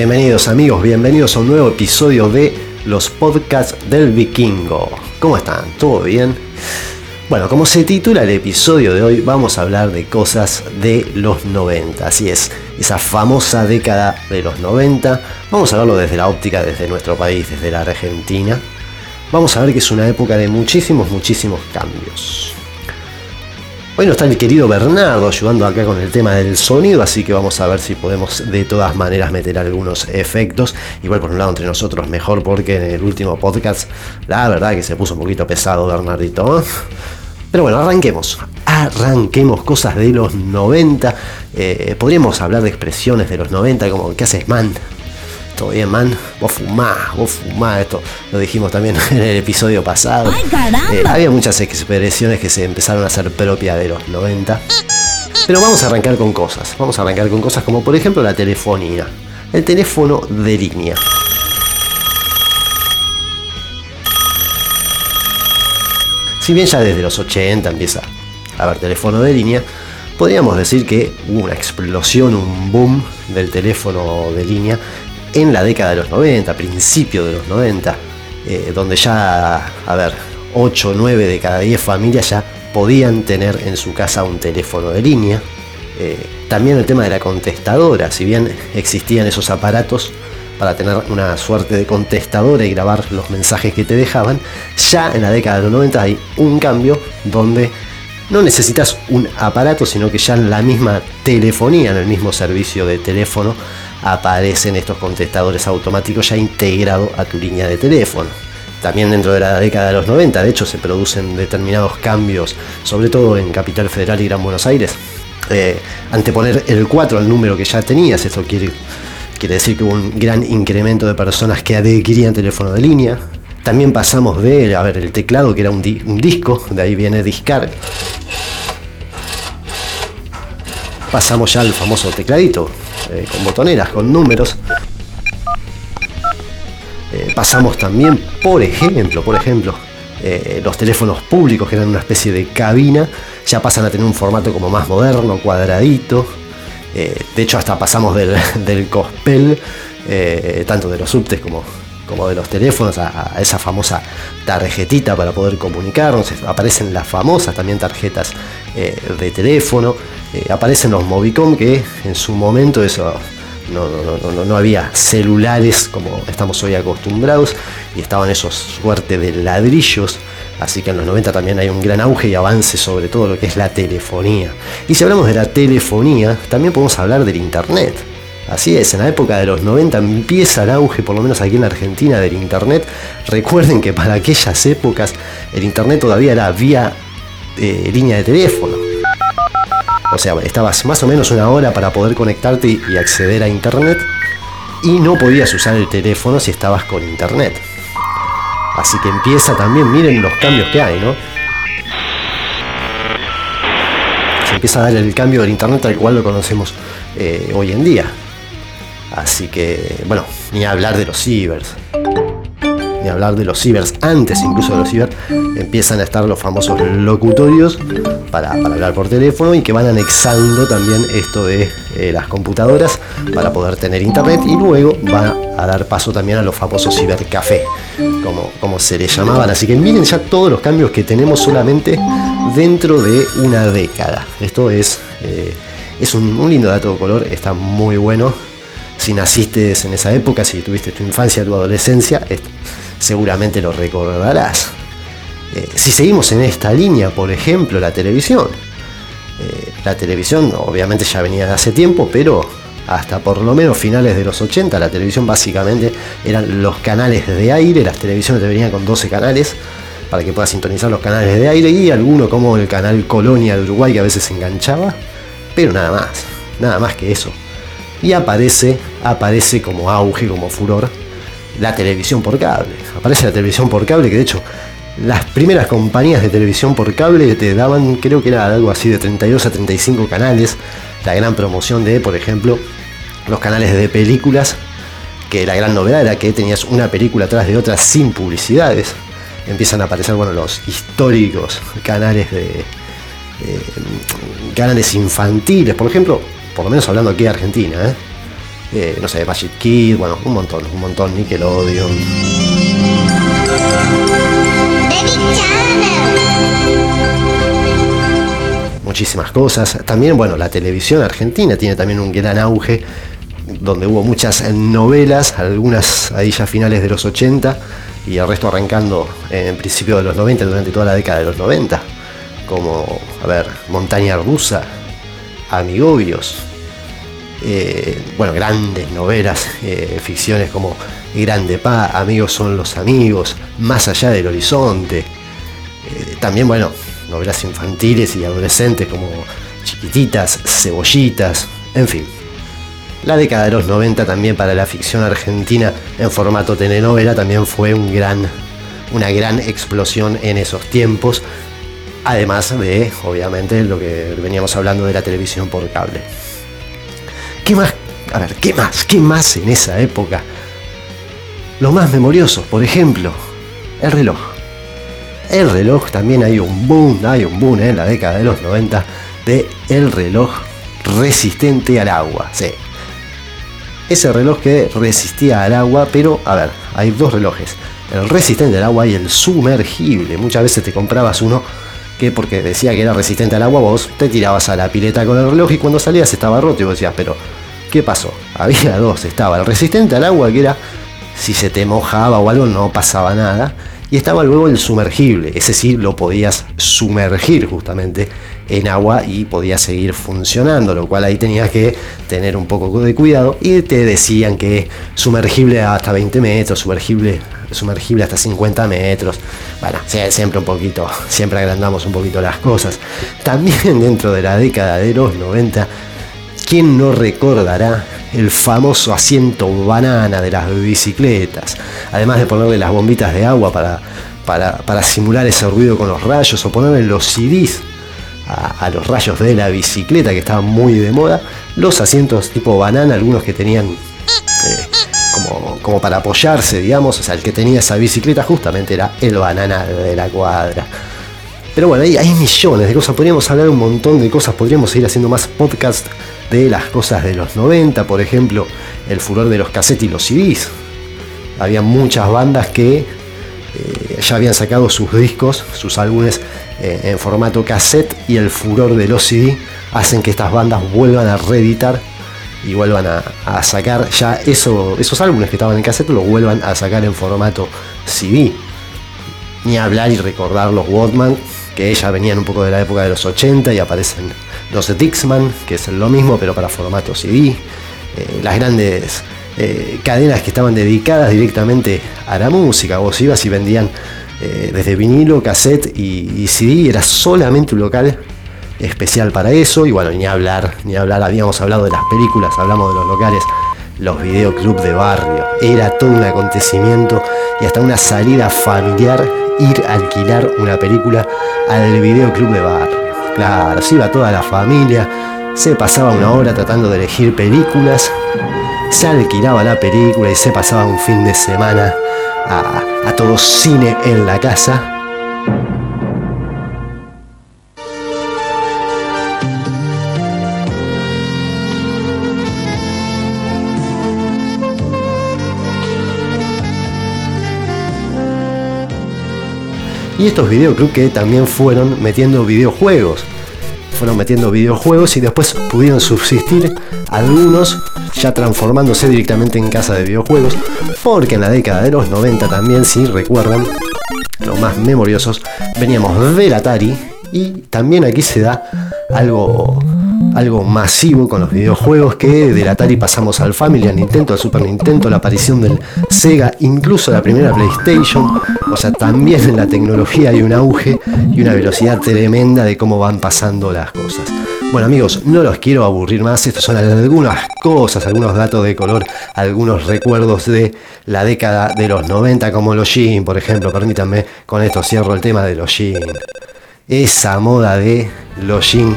Bienvenidos amigos, bienvenidos a un nuevo episodio de los podcasts del vikingo. ¿Cómo están? ¿Todo bien? Bueno, como se titula el episodio de hoy, vamos a hablar de cosas de los 90. Así es, esa famosa década de los 90. Vamos a verlo desde la óptica, desde nuestro país, desde la Argentina. Vamos a ver que es una época de muchísimos, muchísimos cambios. Hoy no está el querido Bernardo ayudando acá con el tema del sonido, así que vamos a ver si podemos de todas maneras meter algunos efectos. Igual por un lado entre nosotros mejor porque en el último podcast la verdad que se puso un poquito pesado Bernardito. Pero bueno, arranquemos. Arranquemos cosas de los 90. Eh, podríamos hablar de expresiones de los 90 como ¿qué haces man? ¿Todo bien man? Vos fumás, vos fumás, esto lo dijimos también en el episodio pasado. Eh, había muchas expresiones que se empezaron a hacer propias de los 90. Pero vamos a arrancar con cosas. Vamos a arrancar con cosas como por ejemplo la telefonía. El teléfono de línea. Si bien ya desde los 80 empieza a haber teléfono de línea, podríamos decir que hubo una explosión, un boom del teléfono de línea en la década de los 90, principio de los 90, eh, donde ya, a ver, 8 o 9 de cada 10 familias ya podían tener en su casa un teléfono de línea. Eh, también el tema de la contestadora, si bien existían esos aparatos, para tener una suerte de contestadora y grabar los mensajes que te dejaban, ya en la década de los 90 hay un cambio donde no necesitas un aparato, sino que ya en la misma telefonía, en el mismo servicio de teléfono, aparecen estos contestadores automáticos ya integrados a tu línea de teléfono. También dentro de la década de los 90, de hecho, se producen determinados cambios, sobre todo en Capital Federal y Gran Buenos Aires. Eh, anteponer el 4 al número que ya tenías, esto quiere Quiere decir que hubo un gran incremento de personas que adquirían teléfono de línea. También pasamos de, a ver, el teclado que era un, disco, de ahí viene discar. Pasamos ya al famoso tecladito, eh, con botoneras, con números. Eh, pasamos también, por ejemplo, por ejemplo, eh, los teléfonos públicos que eran una especie de cabina, ya pasan a tener un formato como más moderno, cuadradito, de hecho, hasta pasamos del, del cospel, tanto de los subtes como, como de los teléfonos, a, esa famosa tarjetita para poder comunicarnos. Aparecen las famosas también tarjetas eh, de teléfono. aparecen los Movicom, que en su momento eso no, no, no, había celulares como estamos hoy acostumbrados y estaban esos suerte de ladrillos Así que en los 90 también hay un gran auge y avance sobre todo lo que es la telefonía. Y si hablamos de la telefonía, también podemos hablar del Internet. Así es, en la época de los 90 empieza el auge, por lo menos aquí en la Argentina, del Internet. Recuerden que para aquellas épocas el Internet todavía era vía eh, línea de teléfono. O sea, estabas más o menos una hora para poder conectarte y acceder a Internet y no podías usar el teléfono si estabas con Internet. Así que empieza también, miren los cambios que hay, ¿no? Se empieza a dar el cambio del Internet tal cual lo conocemos eh, hoy en día. Así que, bueno, ni hablar de los cibers ni hablar de los cibers, antes incluso de los cibers, empiezan a estar los famosos locutorios para, hablar por teléfono y que van anexando también esto de eh, las computadoras para poder tener internet y luego va a dar paso también a los famosos cibercafé, como, como se les llamaban. Así que miren ya todos los cambios que tenemos solamente dentro de una década. Esto es, eh, es un, un lindo dato de color, está muy bueno si naciste en esa época, si tuviste tu infancia, tu adolescencia, seguramente lo recordarás. Eh, si seguimos en esta línea, por ejemplo, la televisión. Eh, la televisión obviamente ya venía de hace tiempo, pero hasta por lo menos finales de los 80 la televisión básicamente eran los canales de aire, las televisiones te venían con 12 canales para que puedas sintonizar los canales de aire y alguno como el canal Colonia de Uruguay que a veces se enganchaba, pero nada más, nada más que eso. Y aparece, aparece como auge, como furor la televisión por cable. Aparece la televisión por cable, que de hecho las primeras compañías de televisión por cable te daban, creo que era algo así de 32 a 35 canales. La gran promoción de, por ejemplo, los canales de películas, que la gran novedad era que tenías una película atrás de otra sin publicidades. Empiezan a aparecer, bueno, los históricos canales de eh, canales infantiles, por ejemplo, por lo menos hablando aquí de Argentina, ¿eh? eh, no sé, Magic Kid, bueno, un montón, un montón, Nickelodeon. Muchísimas cosas. También, bueno, la televisión argentina tiene también un gran auge, donde hubo muchas novelas, algunas ahí ya finales de los 80 y el resto arrancando en principio de los 90, durante toda la década de los 90, como, a ver, Montaña Rusa, Amigobios, eh, bueno, grandes novelas, eh, ficciones como Grande Pa, Amigos son los amigos, Más allá del horizonte, eh, también, bueno, novelas infantiles y adolescentes como Chiquititas, Cebollitas, en fin. La década de los 90 también para la ficción argentina en formato telenovela también fue un gran, una gran explosión en esos tiempos, además de, obviamente, lo que veníamos hablando de la televisión por cable. ¿Qué más? A ver, ¿qué más? ¿Qué más en esa época? Lo más memorioso, por ejemplo, el reloj. El reloj también hay un boom, hay un boom en la década de los 90 de el reloj resistente al agua. Sí, ese reloj que resistía al agua, pero a ver, hay dos relojes, el resistente al agua y el sumergible. Muchas veces te comprabas uno que porque decía que era resistente al agua, vos te tirabas a la pileta con el reloj y cuando salías estaba roto y vos decías, pero ¿qué pasó? Había dos, estaba el resistente al agua que era si se te mojaba o algo no pasaba nada y estaba luego el sumergible, ese sí lo podías sumergir justamente en agua y podía seguir funcionando, lo cual ahí tenías que tener un poco de cuidado y te decían que sumergible hasta 20 metros, sumergible, sumergible hasta 50 metros. Bueno, siempre un poquito, siempre agrandamos un poquito las cosas. También dentro de la década de los 90, ¿quién no recordará el famoso asiento banana de las bicicletas? Además de ponerle las bombitas de agua para, para, para simular ese ruido con los rayos o ponerle los CDs a, los rayos de la bicicleta que estaban muy de moda, los asientos tipo banana, algunos que tenían eh, como, como, para apoyarse, digamos, o sea, el que tenía esa bicicleta justamente era el banana de la cuadra. Pero bueno, hay, hay millones de cosas, podríamos hablar un montón de cosas, podríamos seguir haciendo más podcast de las cosas de los 90, por ejemplo, el furor de los cassettes y los CDs. Había muchas bandas que eh, ya habían sacado sus discos, sus álbumes eh, en formato cassette y el furor del OCD hacen que estas bandas vuelvan a reeditar y vuelvan a, sacar ya eso, esos álbumes que estaban en cassette, los vuelvan a sacar en formato CD. Ni hablar y recordar los Walkman, que ya venían un poco de la época de los 80 y aparecen los Dixman, que es lo mismo pero para formato CD. Eh, las grandes eh, cadenas que estaban dedicadas directamente a la música. Vos ibas y vendían eh, desde vinilo, cassette y, CD, era solamente un local especial para eso. Y bueno, ni hablar, ni hablar, habíamos hablado de las películas, hablamos de los locales, los videoclubs de barrio. Era todo un acontecimiento y hasta una salida familiar ir a alquilar una película al videoclub de barrio. Claro, se iba toda la familia, se pasaba una hora tratando de elegir películas, se alquilaba la película y se pasaba un fin de semana a, todo cine en la casa. Y estos videoclubs que también fueron metiendo videojuegos. Fueron metiendo videojuegos y después pudieron subsistir algunos ya transformándose directamente en casa de videojuegos, porque en la década de los 90 también, si recuerdan, los más memoriosos, veníamos del Atari y también aquí se da algo algo masivo con los videojuegos que del Atari pasamos al Family, al Nintendo, al Super Nintendo, la aparición del Sega, incluso la primera PlayStation. O sea, también en la tecnología hay un auge y una velocidad tremenda de cómo van pasando las cosas. Bueno amigos, no los quiero aburrir más, estas son algunas cosas, algunos datos de color, algunos recuerdos de la década de los 90 como los jeans, por ejemplo, permítanme, con esto cierro el tema de los jeans. Esa moda de los jeans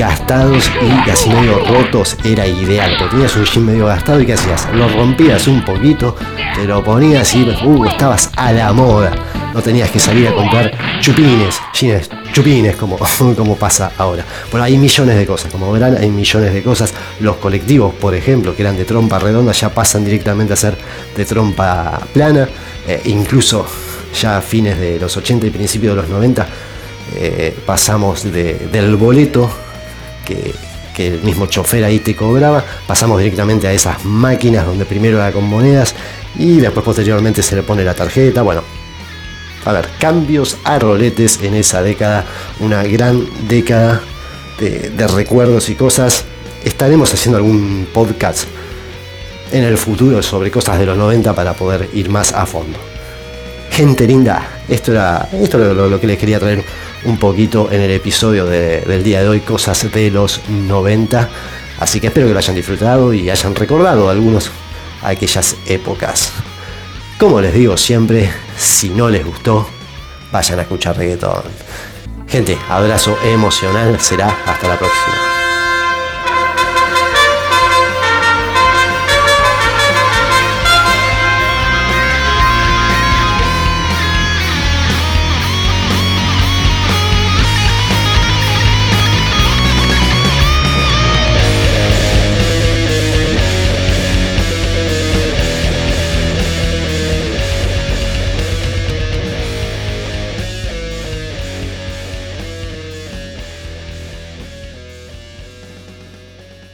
gastados y así medio rotos era ideal. Porque tenías un jean medio gastado y ¿qué hacías? Lo rompías un poquito, te lo ponías y uh, estabas a la moda. No tenías que salir a comprar chupines, jeans, chupines como, como pasa ahora. Bueno, hay millones de cosas, como verán, hay millones de cosas. Los colectivos, por ejemplo, que eran de trompa redonda, ya pasan directamente a ser de trompa plana. Eh, incluso ya a fines de los 80 y principios de los 90 eh, pasamos del boleto que, el mismo chofer ahí te cobraba, pasamos directamente a esas máquinas donde primero era con monedas y después posteriormente se le pone la tarjeta. Bueno, a ver, cambios a roletes en esa década, una gran década de, recuerdos y cosas. Estaremos haciendo algún podcast en el futuro sobre cosas de los 90 para poder ir más a fondo. Gente linda, esto era, esto lo, que les quería traer un poquito en el episodio del día de hoy, cosas de los 90. Así que espero que lo hayan disfrutado y hayan recordado algunos aquellas épocas. Como les digo siempre, si no les gustó, vayan a escuchar reggaetón. Gente, abrazo emocional, será hasta la próxima.